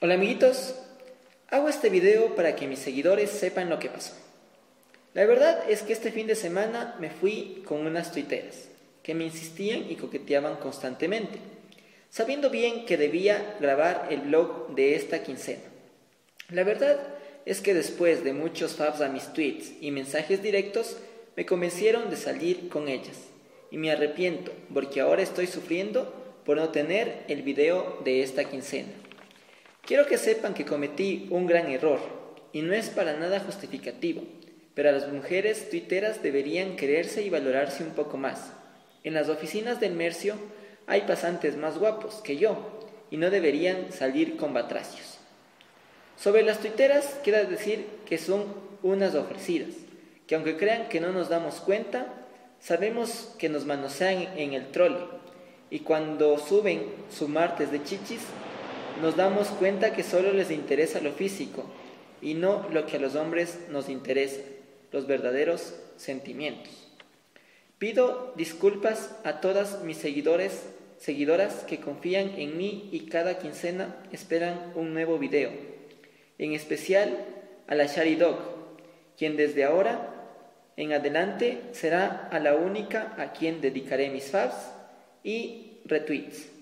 Hola amiguitos, hago este video para que mis seguidores sepan lo que pasó. La verdad es que este fin de semana me fui con unas tuiteras que me insistían y coqueteaban constantemente, sabiendo bien que debía grabar el blog de esta quincena. La verdad es que después de muchos fabs a mis tweets y mensajes directos, me convencieron de salir con ellas. Y me arrepiento porque ahora estoy sufriendo por no tener el video de esta quincena. Quiero que sepan que cometí un gran error y no es para nada justificativo, pero las mujeres tuiteras deberían quererse y valorarse un poco más. En las oficinas del Mercio hay pasantes más guapos que yo y no deberían salir con batracios. Sobre las tuiteras, quiero decir que son unas ofrecidas, que aunque crean que no nos damos cuenta, sabemos que nos manosean en el trole y cuando suben su martes de chichis, nos damos cuenta que solo les interesa lo físico y no lo que a los hombres nos interesa, los verdaderos sentimientos. Pido disculpas a todas mis seguidores, seguidoras que confían en mí y cada quincena esperan un nuevo video en especial a la Shari Dog, quien desde ahora en adelante será a la única a quien dedicaré mis faves y retweets.